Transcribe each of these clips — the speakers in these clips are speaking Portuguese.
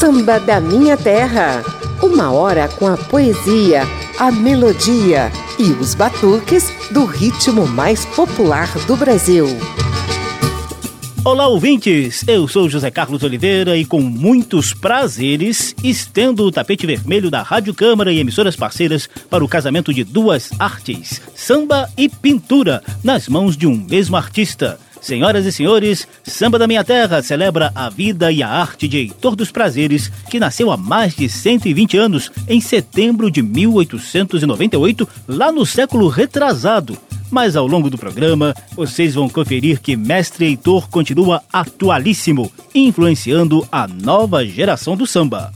Samba da Minha Terra. Uma hora com a poesia, a melodia e os batuques do ritmo mais popular do Brasil. Olá, ouvintes! Eu sou José Carlos Oliveira e, com muitos prazeres, estendo o tapete vermelho da Rádio Câmara e emissoras parceiras para o casamento de duas artes, samba e pintura, nas mãos de um mesmo artista. Senhoras e senhores, Samba da Minha Terra celebra a vida e a arte de Heitor dos Prazeres, que nasceu há mais de 120 anos, em setembro de 1898, lá no século retrasado. Mas ao longo do programa, vocês vão conferir que Mestre Heitor continua atualíssimo, influenciando a nova geração do samba.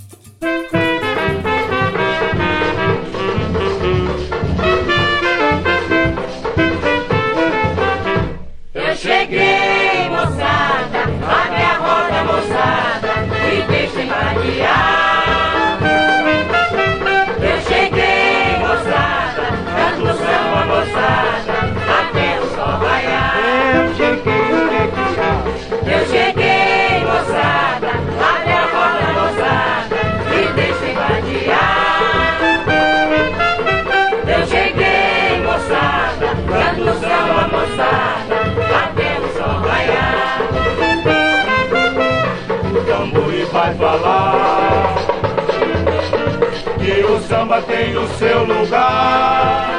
Yeah. Falar que o samba tem o seu lugar.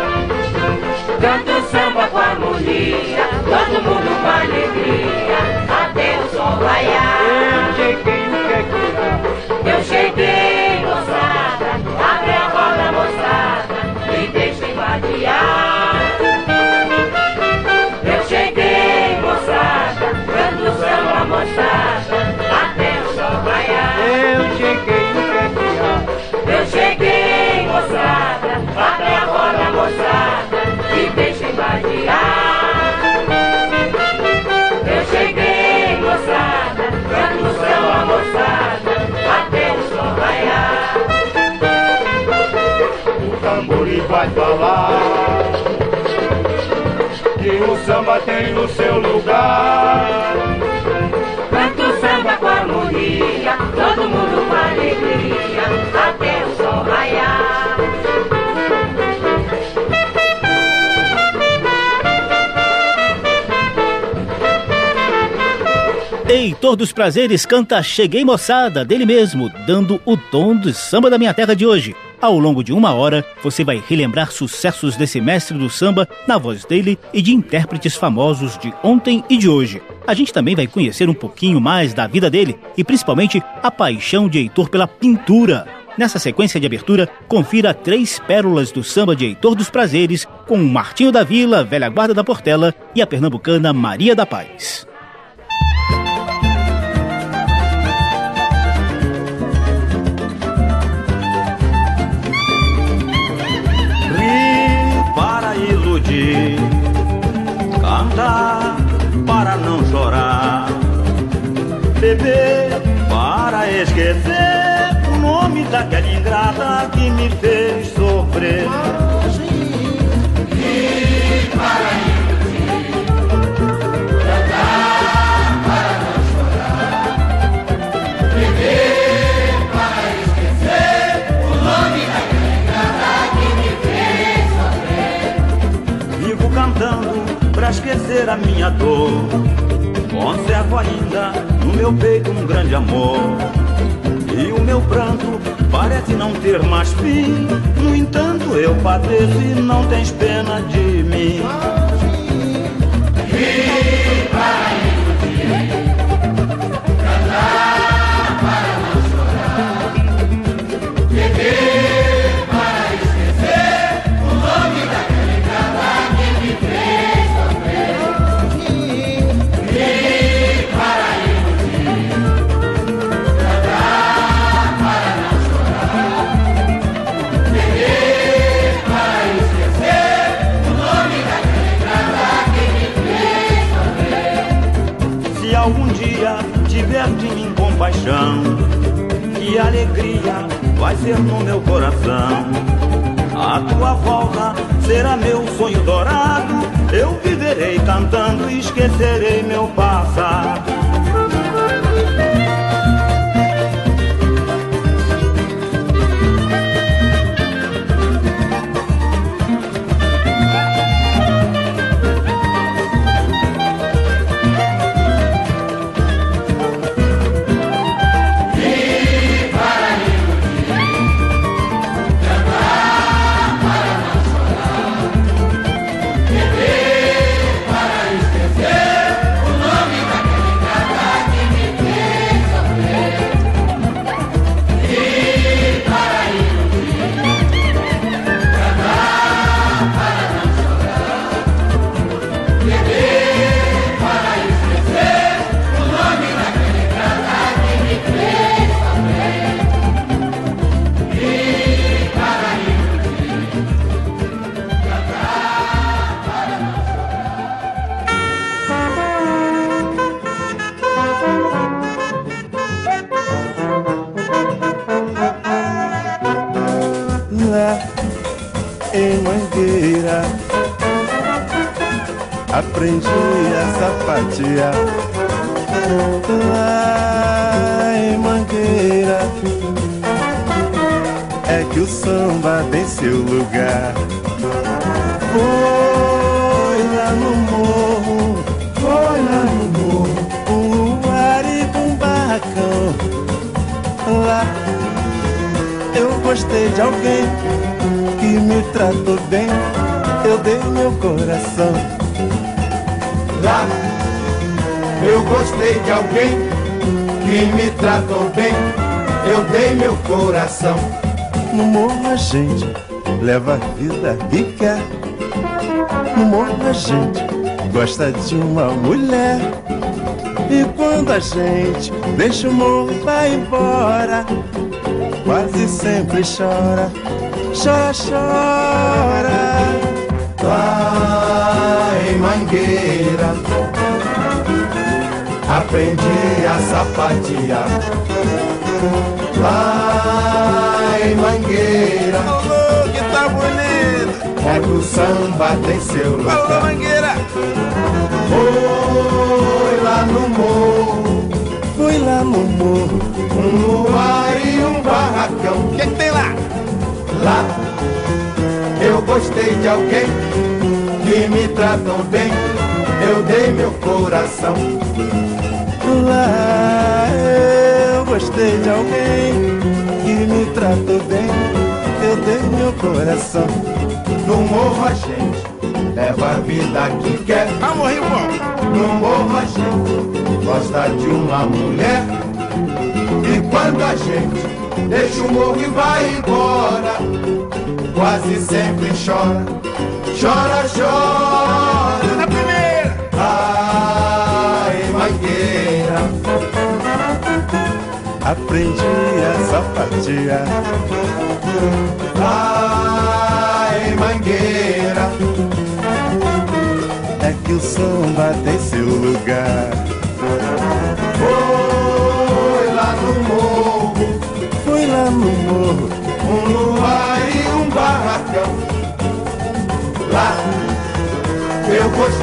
Canta o samba com harmonia, todo mundo com alegria, até o sol raiar. O samba tem o seu lugar harmonia, todo mundo com alegria, até o sol raiar. Heitor dos Prazeres canta Cheguei Moçada, dele mesmo, dando o tom do samba da minha terra de hoje. Ao longo de uma hora, você vai relembrar sucessos desse mestre do samba na voz dele e de intérpretes famosos de ontem e de hoje. A gente também vai conhecer um pouquinho mais da vida dele e principalmente a paixão de Heitor pela pintura. Nessa sequência de abertura, confira três pérolas do samba de Heitor dos Prazeres com Martinho da Vila, Velha Guarda da Portela e a pernambucana Maria da Paz. Cantar para não chorar, beber para esquecer o nome daquela ingrata que me fez sofrer. Meu peito um grande amor. E o meu pranto parece não ter mais fim. No entanto, eu padeço e não tens pena de mim. E de mim compaixão, que alegria vai ser no meu coração. A tua volta será meu sonho dourado. Eu viverei cantando e esquecerei meu passado. Foi lá no morro Foi lá no morro Um luar e um barracão Lá eu gostei de alguém que me tratou bem. Eu dei meu coração. Lá eu gostei de alguém que me tratou bem. Eu dei meu coração. No morro a gente leva a vida quer. No morro gente gosta de uma mulher. E quando a gente deixa o morro vai embora, quase sempre chora, chora, chora. Em Mangueira aprendi a sapatear. Lá é que o samba tem seu lugar. mangueira. Foi lá no morro, Fui lá no morro. um luar e um barracão. O que, que tem lá? Lá eu gostei de alguém que me tratou bem. Eu dei meu coração. Lá eu gostei de alguém que me tratou bem. Eu dei meu coração. No morro a gente leva a vida que quer. Ah, morri bom. No morro a gente gosta de uma mulher. E quando a gente deixa o morro e vai embora, quase sempre chora, chora, chora. Na primeira. Ai, mangueira, Aprendi a sapatear.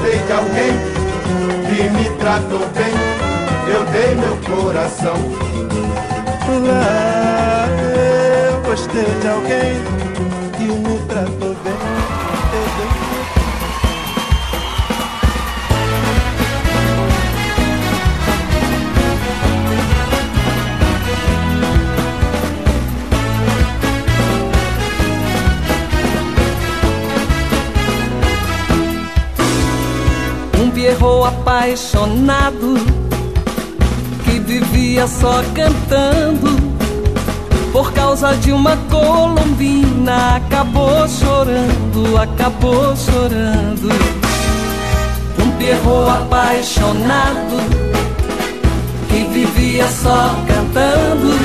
Gostei de alguém que me tratou bem, eu dei meu coração. Lá eu gostei de alguém Pierrot apaixonado que vivia só cantando. Por causa de uma colombina, acabou chorando, acabou chorando. Um pierrot apaixonado que vivia só cantando.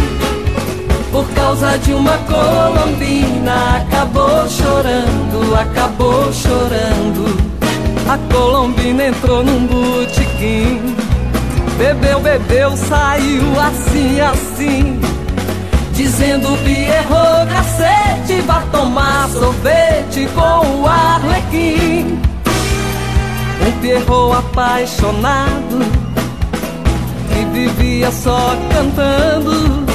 Por causa de uma colombina, acabou chorando, acabou chorando. A colombina entrou num botequim. Bebeu, bebeu, saiu assim, assim. Dizendo Pierrot, cacete Vá tomar sorvete com o arlequim. Um Pierrot apaixonado Que vivia só cantando.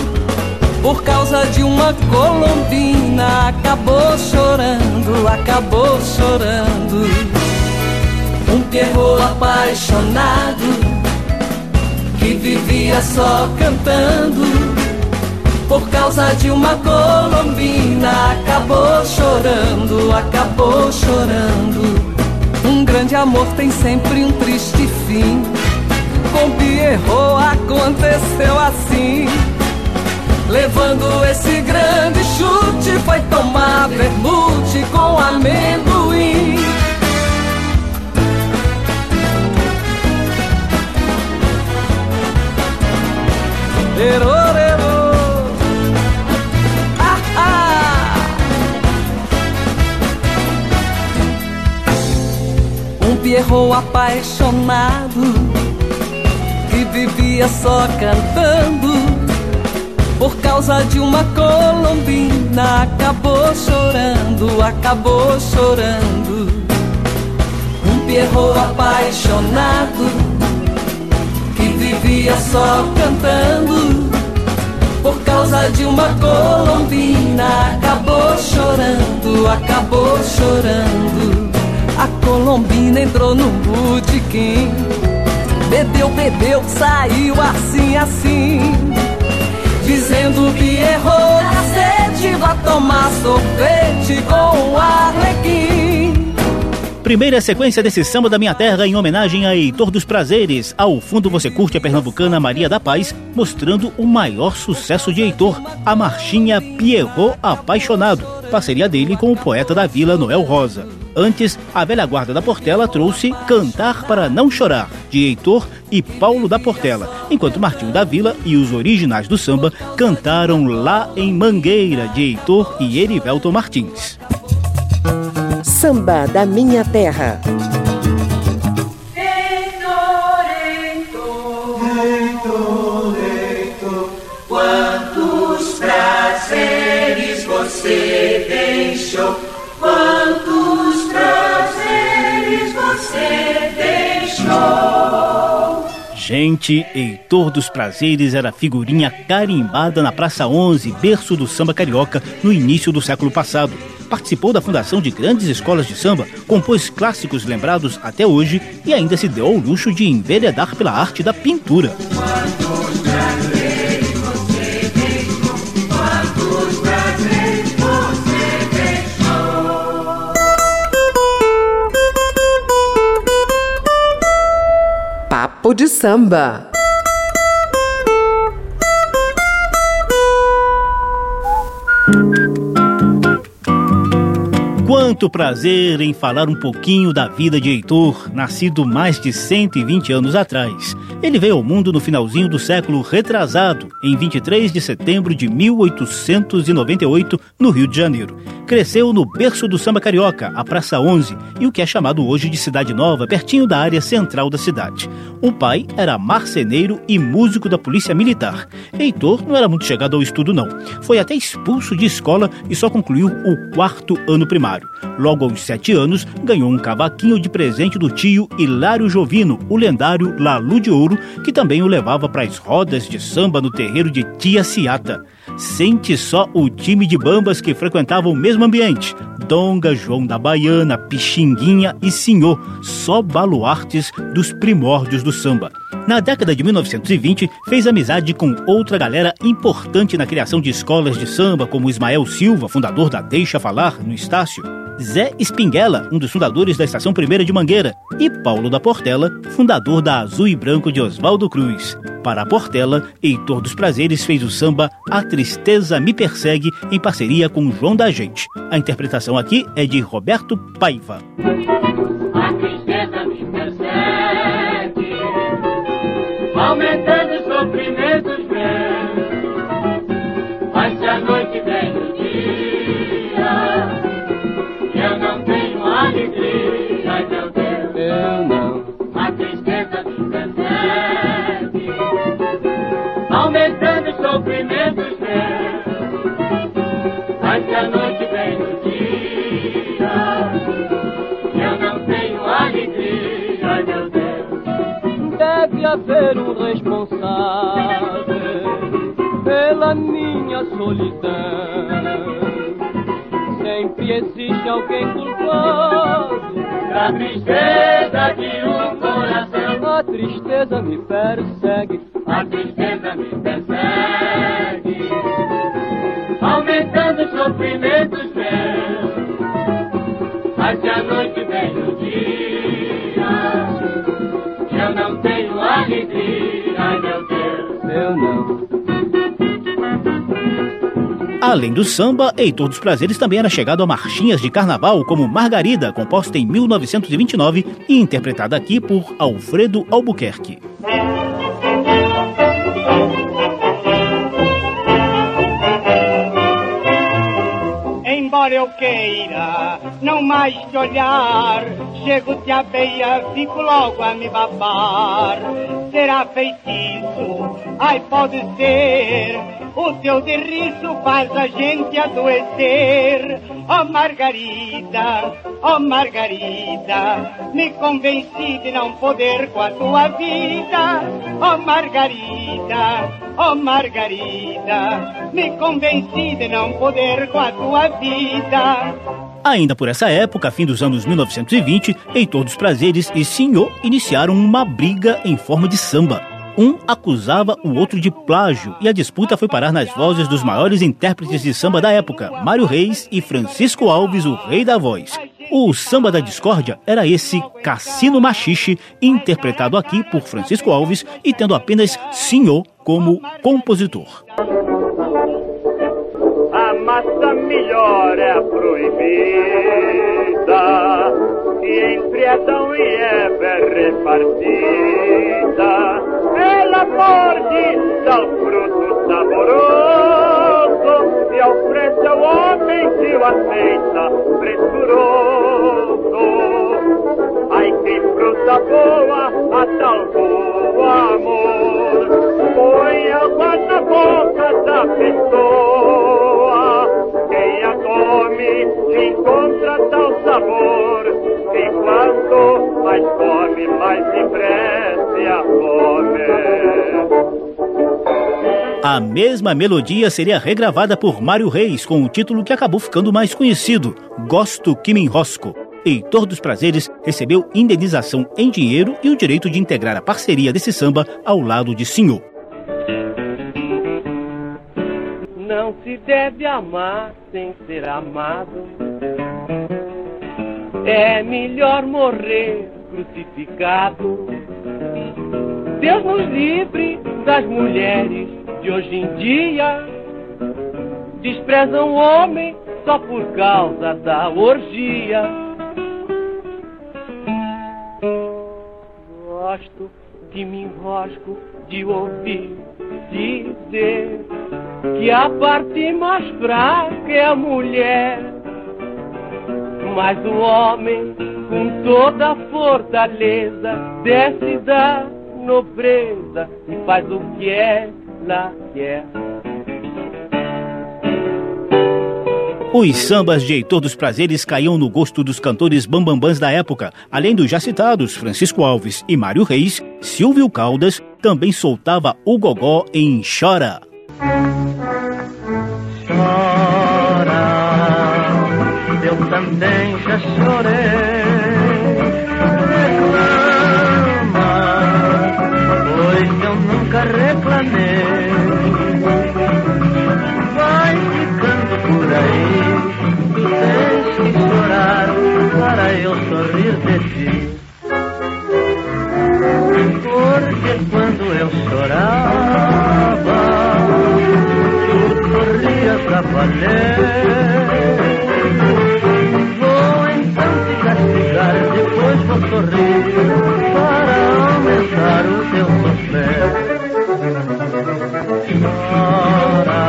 Por causa de uma colombina, acabou chorando, acabou chorando. Um Pierrot apaixonado que vivia só cantando. Por causa de uma colombina, acabou chorando, acabou chorando. Um grande amor tem sempre um triste fim. Com Pierrot aconteceu assim. Levando esse grande chute, foi tomar vermute com amendoim. Erô, erô. Ah, ah. Um Pierrot apaixonado que vivia só cantando. por causa de uma colombina acabou chorando, acabou chorando. Um pierrot apaixonado vivia só cantando por causa de uma colombina acabou chorando, acabou chorando. A colombina entrou no botequim, bebeu, bebeu, saiu assim, assim dizendo que errou na sede, vá tomar sorvete com o arlequim. Primeira sequência desse samba da minha terra em homenagem a Heitor dos Prazeres. Ao fundo você curte a pernambucana Maria da Paz, mostrando o maior sucesso de Heitor, a marchinha Pierrot Apaixonado, parceria dele com o poeta da vila Noel Rosa. Antes, a velha guarda da Portela trouxe Cantar para Não Chorar, de Heitor e Paulo da Portela, enquanto Martinho da Vila e os originais do samba cantaram Lá em Mangueira, de Heitor e Erivelton Martins. Samba da Minha Terra. Você deixou? Quantos prazeres você deixou? Gente, Heitor dos Prazeres era figurinha carimbada na Praça 11, berço do samba carioca, no início do século passado. Participou da fundação de grandes escolas de samba, compôs clássicos lembrados até hoje e ainda se deu ao luxo de enveredar pela arte da pintura. Papo de samba. Quanto prazer em falar um pouquinho da vida de Heitor, nascido mais de 120 anos atrás. Ele veio ao mundo no finalzinho do século retrasado, em 23 de setembro de 1898, no Rio de Janeiro. Cresceu no berço do samba carioca, a Praça 11, e o que é chamado hoje de Cidade Nova, pertinho da área central da cidade. O pai era marceneiro e músico da Polícia Militar. Heitor não era muito chegado ao estudo, não. Foi até expulso de escola e só concluiu o quarto ano primário. Logo aos sete anos, ganhou um cavaquinho de presente do tio Hilário Jovino, o lendário Lalu de Ouro, que também o levava para as rodas de samba no terreiro de Tia Ciata. Sente só o time de bambas que frequentavam o mesmo ambiente. Donga, João da Baiana, Pixinguinha e Senhor, só baluartes dos primórdios do samba. Na década de 1920, fez amizade com outra galera importante na criação de escolas de samba, como Ismael Silva, fundador da Deixa Falar, no Estácio, Zé Espinguela, um dos fundadores da Estação Primeira de Mangueira, e Paulo da Portela, fundador da Azul e Branco de Oswaldo Cruz. Para a Portela, Heitor dos Prazeres fez o samba A Tristeza Me Persegue em parceria com João da Gente. A interpretação aqui é de Roberto Paiva. A tristeza me persegue, aumentando os sofrimentos meus. Vai-se a noite Haver um responsável pela minha solidão. Sempre existe alguém culpado. Da tristeza de um coração, A tristeza me persegue. a tristeza me persegue, aumentando os sofrimentos Além do samba, Heitor dos Prazeres também era chegado a marchinhas de carnaval como Margarida, composta em 1929 e interpretada aqui por Alfredo Albuquerque. Embora eu queira não mais te olhar, chego-te à beira, fico logo a me babar. será feitiço, ai pode ser. O teu derriço faz a gente adoecer. Oh Margarida, oh Margarida, me convenci de não poder com a tua vida. Oh Margarida, oh Margarida, me convenci de não poder com a tua vida. Ainda por essa época, fim dos anos 1920, Heitor dos Prazeres e Senhor iniciaram uma briga em forma de samba. Um acusava o outro de plágio e a disputa foi parar nas vozes dos maiores intérpretes de samba da época, Mário Reis e Francisco Alves, o rei da voz. O samba da discórdia era esse Cassino Machixe, interpretado aqui por Francisco Alves e tendo apenas Senhor como compositor. A massa melhor é a proibida, que entre Adão e é repartida. Ela morde, dá o fruto saboroso, e oferece ao homem que o aceita pressuroso. Ai, que fruta boa, a tal boa amor, põe A mesma melodia seria regravada por Mário Reis com o título que acabou ficando mais conhecido, Gosto que me enrosco. Heitor dos Prazeres recebeu indenização em dinheiro e o direito de integrar a parceria desse samba ao lado de Senhor. Não se deve amar sem ser amado. É melhor morrer crucificado. Deus nos livre das mulheres de hoje em dia. Desprezam o homem só por causa da orgia. Gosto que me enrosco de ouvir dizer que a parte mais fraca é a mulher. Mas o homem, com toda a fortaleza, desce da nobreza e faz o que quer. Os sambas de Heitor dos Prazeres caíam no gosto dos cantores bambambãs da época. Além dos já citados Francisco Alves e Mário Reis, Silvio Caldas também soltava o gogó em Chora. Chora, eu também já chorei. Reclama, pois eu nunca reclamei. Sorrir. Porque quando eu chorava, tu sorrias a valer. Vou então te castigar, depois vou sorrir para aumentar o teu sofrer. Chora.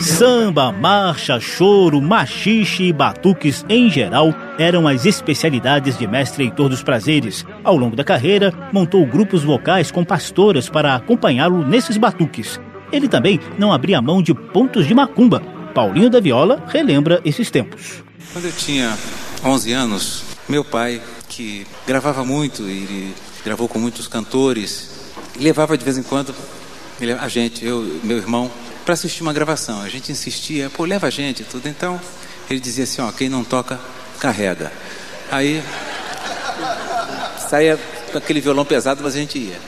Samba, marcha, choro, machixe e batuques em geral eram as especialidades de mestre Heitor dos Prazeres. Ao longo da carreira, montou grupos vocais com pastoras para acompanhá-lo nesses batuques. Ele também não abria mão de pontos de macumba. Paulinho da Viola relembra esses tempos. Quando eu tinha 11 anos, meu pai, que gravava muito, ele gravou com muitos cantores, levava de vez em quando a gente, eu e meu irmão, para assistir uma gravação. A gente insistia, pô, leva a gente e tudo. Então, ele dizia assim, ó, quem não toca, carrega. Aí, saía aquele violão pesado, mas a gente ia.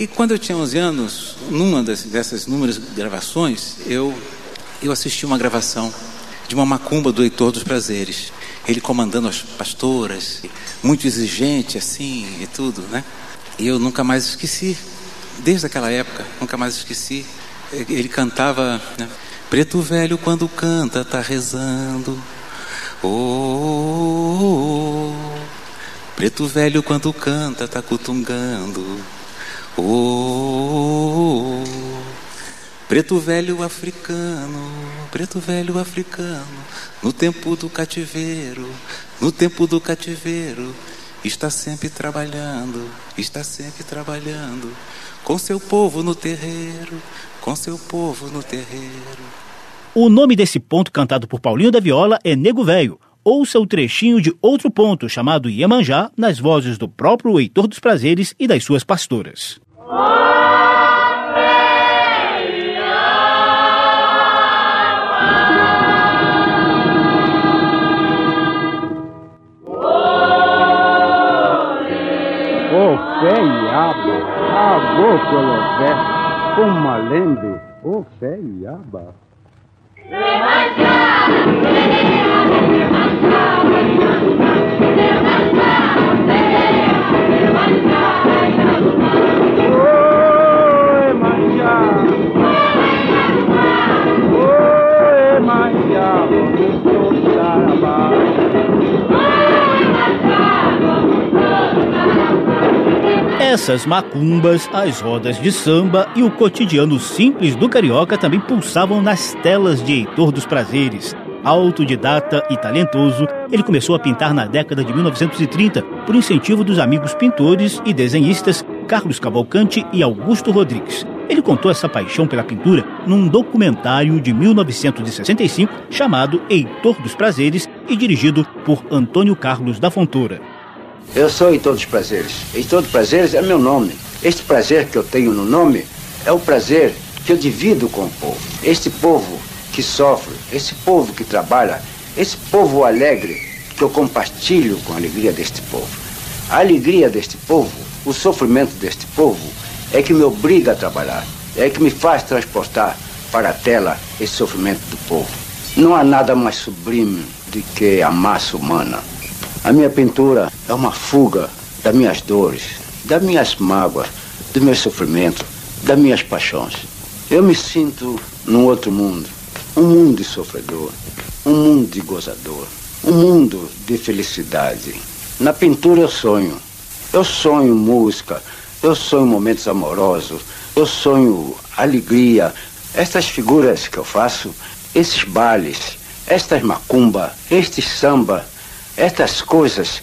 E quando eu tinha 11 anos, numa dessas inúmeras gravações, eu, eu assisti uma gravação de uma macumba do Heitor dos Prazeres. Ele comandando as pastoras, muito exigente assim e tudo, né? E eu nunca mais esqueci, desde aquela época, nunca mais esqueci. Ele cantava, né? Preto velho quando canta tá rezando. Oh, oh, oh. Preto velho quando canta tá cutungando. Oh. Preto velho africano, preto velho africano, no tempo do cativeiro, no tempo do cativeiro, está sempre trabalhando, está sempre trabalhando, com seu povo no terreiro, com seu povo no terreiro. O nome desse ponto cantado por Paulinho da Viola é Nego Velho. Ouça o trechinho de outro ponto chamado Iemanjá nas vozes do próprio Heitor dos Prazeres e das suas pastoras. Feiaba, agô pelo pé, com malembe, ô feiaba. Oh, my Essas macumbas, as rodas de samba e o cotidiano simples do carioca também pulsavam nas telas de Heitor dos Prazeres. Autodidata e talentoso, ele começou a pintar na década de 1930 por incentivo dos amigos pintores e desenhistas Carlos Cavalcante e Augusto Rodrigues. Ele contou essa paixão pela pintura num documentário de 1965 chamado Heitor dos Prazeres e dirigido por Antônio Carlos da Fontoura. Eu sou Heitor dos Prazeres. Heitor dos Prazeres é meu nome. Este prazer que eu tenho no nome é o prazer que eu divido com o povo. Este povo que sofre, esse povo que trabalha, esse povo alegre que eu compartilho com a alegria deste povo. A alegria deste povo, o sofrimento deste povo é que me obriga a trabalhar, é que me faz transportar para a tela esse sofrimento do povo. Não há nada mais sublime do que a massa humana. A minha pintura é uma fuga das minhas dores, das minhas mágoas, do meu sofrimento, das minhas paixões. Eu me sinto num outro mundo, um mundo de sofredor, um mundo de gozador, um mundo de felicidade. Na pintura eu sonho. Eu sonho música, eu sonho momentos amorosos, eu sonho alegria. Estas figuras que eu faço, esses bailes, estas macumba, estes samba, estas coisas,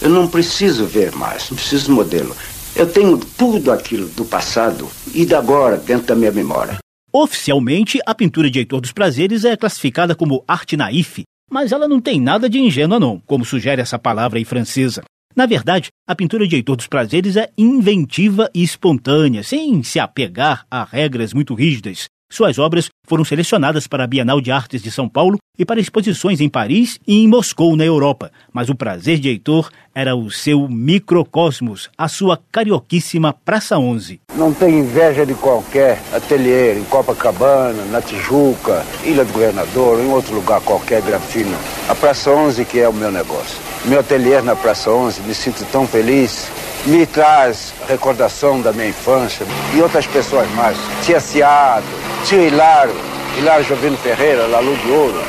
eu não preciso ver mais, não preciso modelo. Eu tenho tudo aquilo do passado e da agora dentro da minha memória. Oficialmente, a pintura de Heitor dos Prazeres é classificada como arte naif, mas ela não tem nada de ingênua não, como sugere essa palavra aí francesa. Na verdade, a pintura de Heitor dos Prazeres é inventiva e espontânea, sem se apegar a regras muito rígidas. Suas obras foram selecionadas para a Bienal de Artes de São Paulo e para exposições em Paris e em Moscou, na Europa. Mas o prazer de Heitor era o seu microcosmos, a sua carioquíssima Praça 11. Não tenho inveja de qualquer ateliê em Copacabana, na Tijuca, Ilha do Governador, em outro lugar qualquer grafino. A Praça 11 que é o meu negócio. Meu ateliê na Praça 11, me sinto tão feliz me traz recordação da minha infância e outras pessoas mais. Tia Ciado, tio Hilário, Hilário Jovino Ferreira, Lalu de Ouro.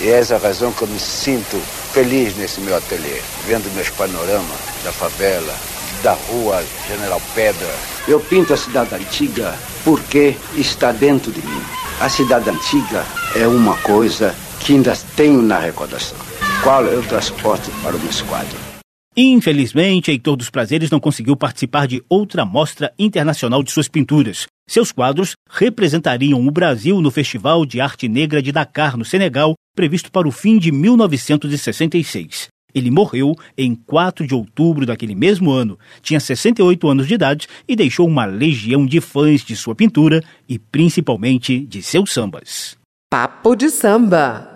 E é essa a razão que eu me sinto feliz nesse meu ateliê, vendo meus panoramas da favela, da rua General Pedra. Eu pinto a cidade antiga porque está dentro de mim. A cidade antiga é uma coisa que ainda tenho na recordação, qual eu transporto para o meu quadro. Infelizmente, Heitor dos Prazeres não conseguiu participar de outra mostra internacional de suas pinturas. Seus quadros representariam o Brasil no Festival de Arte Negra de Dakar, no Senegal, previsto para o fim de 1966. Ele morreu em 4 de outubro daquele mesmo ano. Tinha 68 anos de idade e deixou uma legião de fãs de sua pintura e principalmente de seus sambas. Papo de samba.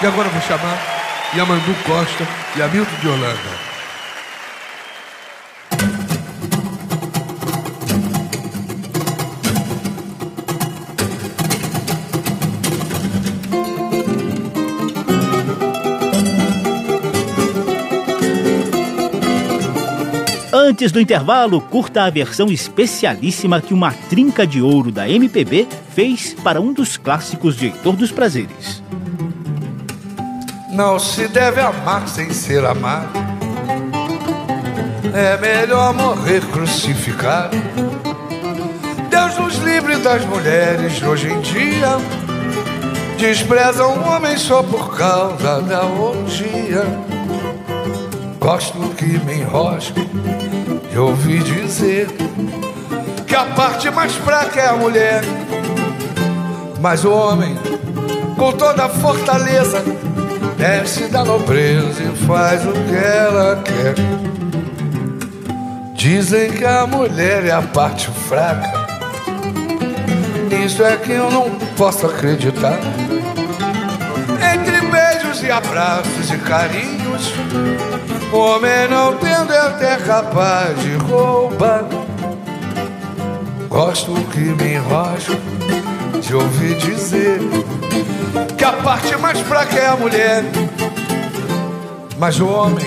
E agora eu vou chamar Yamandu Costa e Hamilton de Holanda. Antes do intervalo, curta a versão especialíssima que uma trinca de ouro da MPB fez para um dos clássicos de Heitor dos Prazeres. Não se deve amar sem ser amado. É melhor morrer crucificado. Deus nos livre das mulheres hoje em dia. Desprezam o homem só por causa da orgia. Gosto que me enrosco de ouvir dizer que a parte mais fraca é a mulher. Mas o homem, com toda a fortaleza, desce da nobreza e faz o que ela quer. Dizem que a mulher é a parte fraca. Nisso é que eu não posso acreditar. Entre beijos e abraços e carinhos, o homem não tendo é até capaz de roubar. Gosto que me enrosco de ouvir dizer que a parte mais fraca é a mulher. Mas o homem,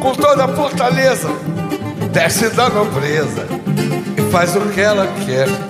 com toda a fortaleza, desce da nobreza e faz o que ela quer.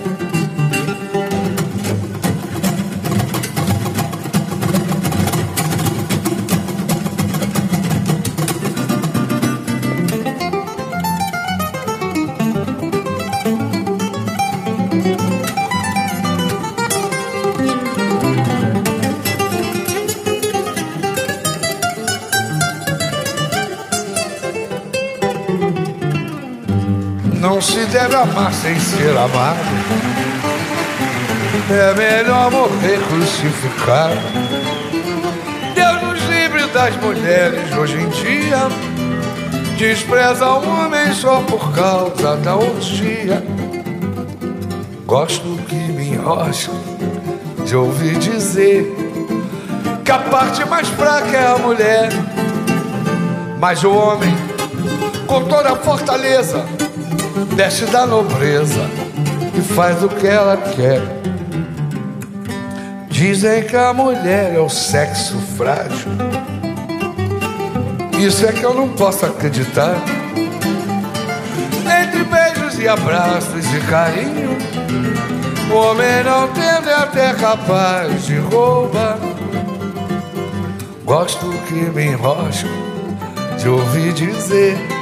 Não se deve amar sem ser amado. É melhor morrer crucificado. Deus nos livre das mulheres hoje em dia. Despreza o homem só por causa da orgia. Gosto que me enrosco de ouvir dizer que a parte mais fraca é a mulher. Mas o homem, com toda a fortaleza, desce da nobreza e faz o que ela quer. Dizem que a mulher é o sexo frágil. Isso é que eu não posso acreditar. Entre beijos e abraços e carinho, o homem não tende é até capaz de roubar. Gosto que me enrosco de ouvir dizer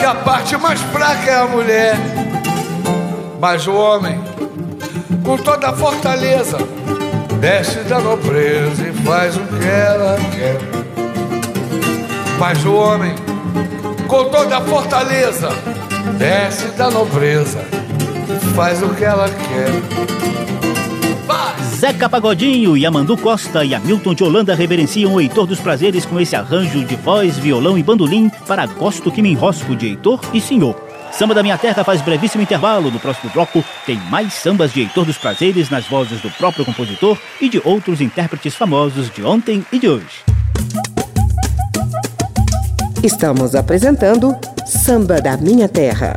que a parte mais fraca é a mulher. Mas o homem, com toda a fortaleza, desce da nobreza e faz o que ela quer. Mas o homem, com toda a fortaleza, desce da nobreza e faz o que ela quer. Zeca Pagodinho, Yamandu Costa e Hamilton de Holanda reverenciam o Heitor dos Prazeres com esse arranjo de voz, violão e bandolim para Gosto que me enrosco de Heitor e Senhor. Samba da Minha Terra faz brevíssimo intervalo. No próximo bloco tem mais sambas de Heitor dos Prazeres nas vozes do próprio compositor e de outros intérpretes famosos de ontem e de hoje. Estamos apresentando Samba da Minha Terra.